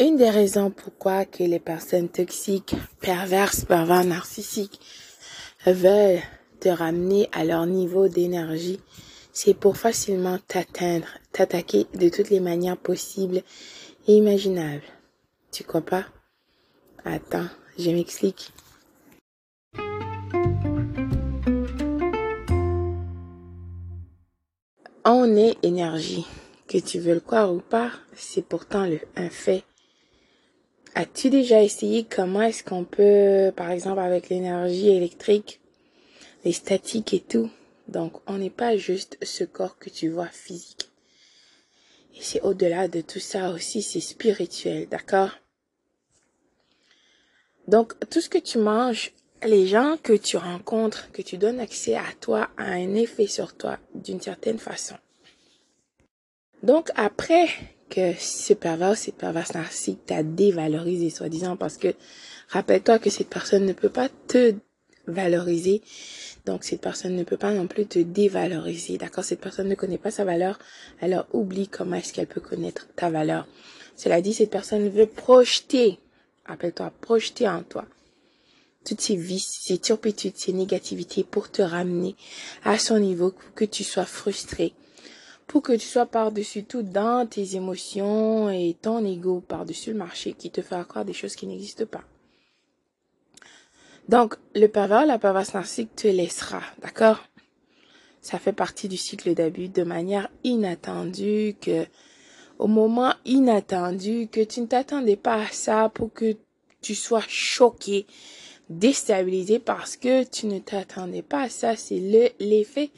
Une des raisons pourquoi que les personnes toxiques, perverses, pervers, narcissiques veulent te ramener à leur niveau d'énergie, c'est pour facilement t'atteindre, t'attaquer de toutes les manières possibles et imaginables. Tu crois pas? Attends, je m'explique. On est énergie. Que tu veux le croire ou pas, c'est pourtant le, un fait. As-tu déjà essayé comment est-ce qu'on peut, par exemple, avec l'énergie électrique, les statiques et tout, donc on n'est pas juste ce corps que tu vois physique. Et c'est au-delà de tout ça aussi, c'est spirituel, d'accord? Donc tout ce que tu manges, les gens que tu rencontres, que tu donnes accès à toi, a un effet sur toi d'une certaine façon. Donc après que ce pervers, cette perverse narcissique t'a dévalorisé, soi-disant, parce que rappelle-toi que cette personne ne peut pas te valoriser. Donc cette personne ne peut pas non plus te dévaloriser. D'accord? Cette personne ne connaît pas sa valeur. Alors oublie comment est-ce qu'elle peut connaître ta valeur. Cela dit, cette personne veut projeter, appelle-toi, projeter en toi toutes ces vices, ces turpitudes, ces négativités pour te ramener à son niveau, que tu sois frustré, pour que tu sois par-dessus tout dans tes émotions et ton ego par-dessus le marché qui te fait croire des choses qui n'existent pas. Donc, le pervers, la perverse narcissique te laissera, d'accord? Ça fait partie du cycle d'abus de manière inattendue que, au moment inattendu, que tu ne t'attendais pas à ça pour que tu sois choqué, déstabilisé parce que tu ne t'attendais pas à ça. C'est le, l'effet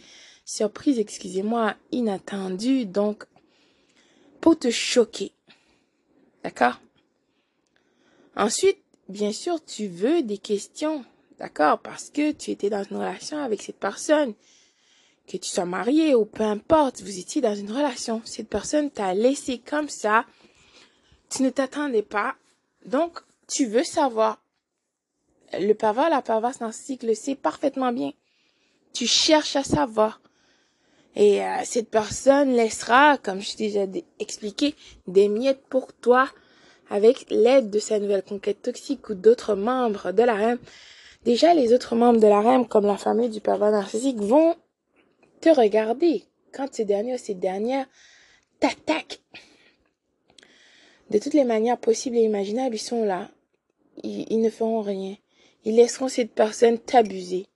surprise, excusez-moi, inattendue, donc pour te choquer. D'accord? Ensuite, bien sûr, tu veux des questions. D'accord? Parce que tu étais dans une relation avec cette personne. Que tu sois marié ou peu importe, vous étiez dans une relation. Cette personne t'a laissé comme ça. Tu ne t'attendais pas. Donc, tu veux savoir. Le pervers, la perverse narcissique le sait parfaitement bien. Tu cherches à savoir. Et euh, cette personne laissera, comme je t'ai déjà expliqué, des miettes pour toi avec l'aide de sa nouvelle conquête toxique ou d'autres membres de la REM. Déjà, les autres membres de la REM, comme la famille du pervers narcissique, vont te regarder quand ces derniers ou ces dernières t'attaquent. De toutes les manières possibles et imaginables, ils sont là. ils ne feront rien. Ils laisseront cette personne t'abuser.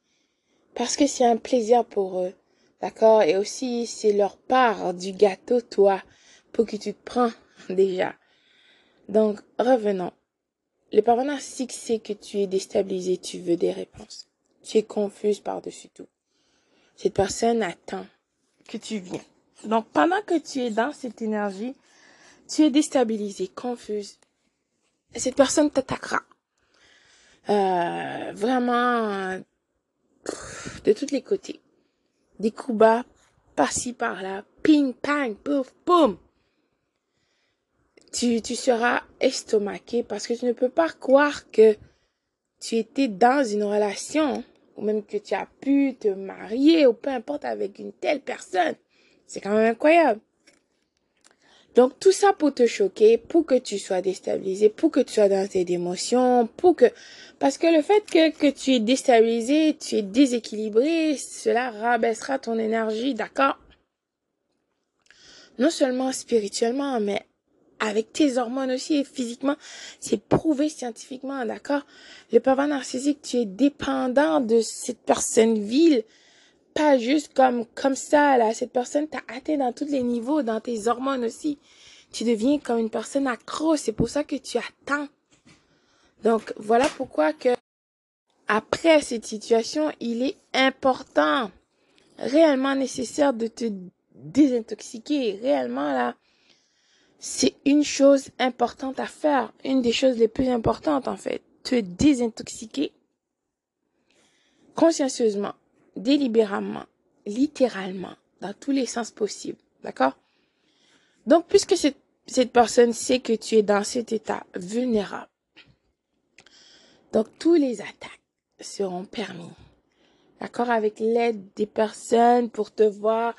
Parce que c'est un plaisir pour eux. D'accord? Et aussi, c'est leur part du gâteau, toi, pour que tu te prends déjà. Donc, revenons. Le parent narcissique sait que tu es déstabilisé, tu veux des réponses. Tu es confuse par-dessus tout. Cette personne attend que tu viennes. Donc, pendant que tu es dans cette énergie, tu es déstabilisé, confuse. Cette personne t'attaquera. Euh, vraiment, de tous les côtés des coups bas, par-ci, par-là, ping, pang, pouf, boum. Tu, tu seras estomaqué parce que tu ne peux pas croire que tu étais dans une relation ou même que tu as pu te marier ou peu importe avec une telle personne. C'est quand même incroyable. Donc tout ça pour te choquer, pour que tu sois déstabilisé, pour que tu sois dans tes émotions, pour que parce que le fait que, que tu es déstabilisé, tu es déséquilibré, cela rabaissera ton énergie, d'accord? Non seulement spirituellement, mais avec tes hormones aussi et physiquement, c'est prouvé scientifiquement, d'accord? Le pervers narcissique, tu es dépendant de cette personne vile, pas juste comme comme ça là. Cette personne t'a atteint dans tous les niveaux dans tes hormones aussi. Tu deviens comme une personne accro. C'est pour ça que tu attends. Donc voilà pourquoi que après cette situation il est important réellement nécessaire de te désintoxiquer. Réellement là c'est une chose importante à faire. Une des choses les plus importantes en fait. Te désintoxiquer consciencieusement délibérément, littéralement, dans tous les sens possibles. D'accord? Donc, puisque cette, cette personne sait que tu es dans cet état vulnérable, donc tous les attaques seront permis. D'accord Avec l'aide des personnes pour te voir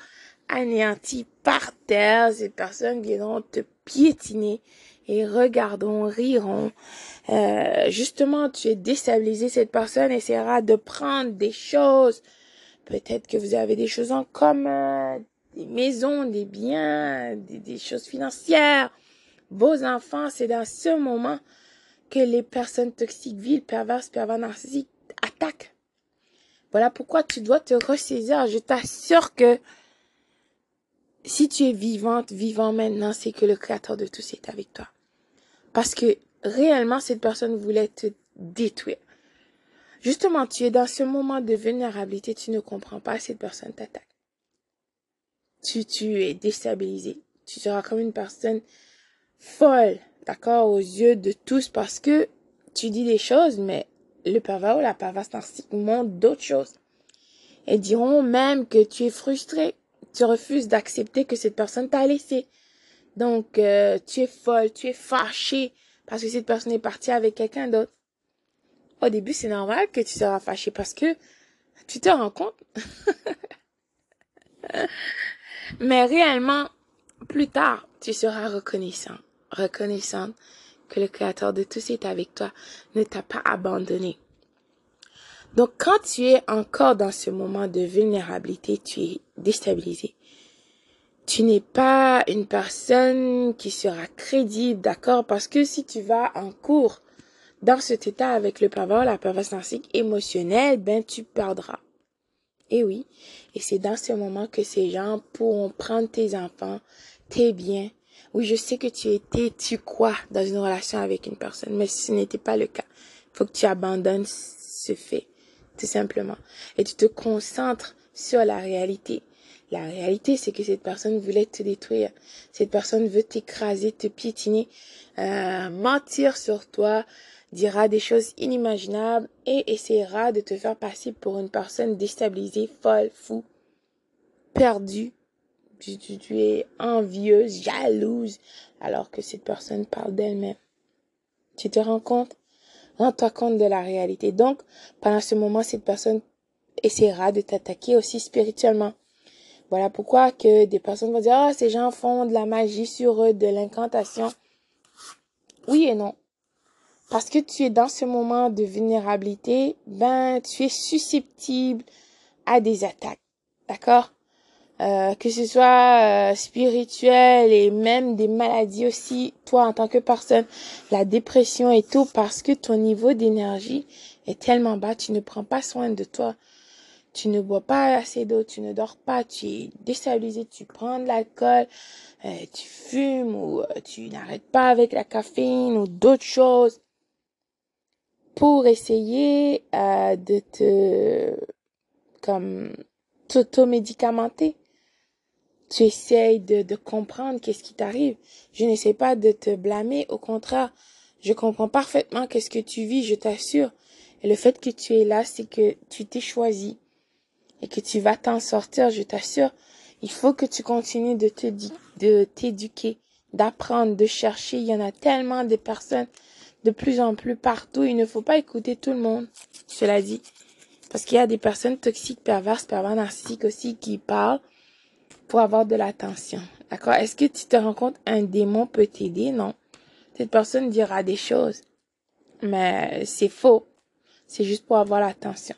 anéantis par terre. Ces personnes viendront te piétiner et regarderont, riront. Euh, justement, tu es déstabilisé. Cette personne essaiera de prendre des choses. Peut-être que vous avez des choses en commun, des maisons, des biens, des, choses financières. Vos enfants, c'est dans ce moment que les personnes toxiques, viles, perverses, pervers narcissiques attaquent. Voilà pourquoi tu dois te ressaisir. Je t'assure que si tu es vivante, vivant maintenant, c'est que le Créateur de tous est avec toi. Parce que réellement, cette personne voulait te détruire. Justement, tu es dans ce moment de vulnérabilité, tu ne comprends pas, cette personne t'attaque. Tu, tu es déstabilisé. Tu seras comme une personne folle, d'accord, aux yeux de tous parce que tu dis des choses, mais le pervers ou la perverse narcissique montre d'autres choses. Et diront même que tu es frustré, tu refuses d'accepter que cette personne t'a laissé. Donc, euh, tu es folle, tu es fâché parce que cette personne est partie avec quelqu'un d'autre. Au début, c'est normal que tu seras fâché parce que tu te rends compte. Mais réellement, plus tard, tu seras reconnaissant, reconnaissante que le Créateur de tous est avec toi, ne t'a pas abandonné. Donc, quand tu es encore dans ce moment de vulnérabilité, tu es déstabilisé. Tu n'es pas une personne qui sera crédible, d'accord? Parce que si tu vas en cours dans cet état avec le pervers, la perverse narcissique émotionnelle, ben, tu perdras. Et oui. Et c'est dans ce moment que ces gens pourront prendre tes enfants, tes biens, oui, je sais que tu étais, tu crois dans une relation avec une personne, mais ce n'était pas le cas. Il faut que tu abandonnes ce fait, tout simplement. Et tu te concentres sur la réalité. La réalité, c'est que cette personne voulait te détruire. Cette personne veut t'écraser, te piétiner, euh, mentir sur toi, dira des choses inimaginables et essaiera de te faire passer pour une personne déstabilisée, folle, fou, perdue, tu, es envieuse, jalouse, alors que cette personne parle d'elle-même. Tu te rends compte? Rends-toi compte de la réalité. Donc, pendant ce moment, cette personne essaiera de t'attaquer aussi spirituellement. Voilà pourquoi que des personnes vont dire, oh, ces gens font de la magie sur eux, de l'incantation. Oui et non. Parce que tu es dans ce moment de vulnérabilité, ben, tu es susceptible à des attaques. D'accord? Euh, que ce soit euh, spirituel et même des maladies aussi, toi en tant que personne, la dépression et tout, parce que ton niveau d'énergie est tellement bas, tu ne prends pas soin de toi, tu ne bois pas assez d'eau, tu ne dors pas, tu es déstabilisé, tu prends de l'alcool, euh, tu fumes ou tu n'arrêtes pas avec la caféine ou d'autres choses pour essayer de te comme t'automédicamenter tu essayes de, de comprendre qu'est-ce qui t'arrive. Je n'essaie pas de te blâmer, au contraire, je comprends parfaitement qu'est-ce que tu vis, je t'assure. Et le fait que tu es là, c'est que tu t'es choisi et que tu vas t'en sortir, je t'assure. Il faut que tu continues de te de t'éduquer, d'apprendre, de chercher. Il y en a tellement de personnes de plus en plus partout. Il ne faut pas écouter tout le monde. Cela dit. Parce qu'il y a des personnes toxiques, perverses, pervers narcissiques aussi qui parlent pour avoir de l'attention. D'accord? Est-ce que tu te rends compte un démon peut t'aider? Non. Cette personne dira des choses, mais c'est faux. C'est juste pour avoir l'attention.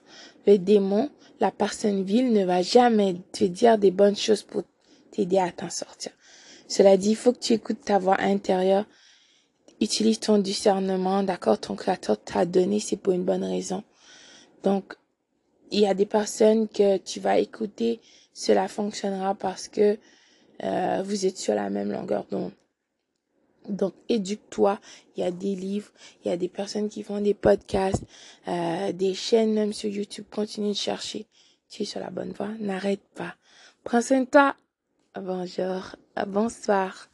Le démon, la personne vile ne va jamais te dire des bonnes choses pour t'aider à t'en sortir. Cela dit, il faut que tu écoutes ta voix intérieure. Utilise ton discernement, d'accord Ton créateur t'a donné, c'est pour une bonne raison. Donc, il y a des personnes que tu vas écouter cela fonctionnera parce que euh, vous êtes sur la même longueur d'onde. Donc, éduque-toi. Il y a des livres, il y a des personnes qui font des podcasts, euh, des chaînes même sur YouTube. Continue de chercher. Tu es sur la bonne voie. N'arrête pas. Prends soin. Bonjour. Bonsoir.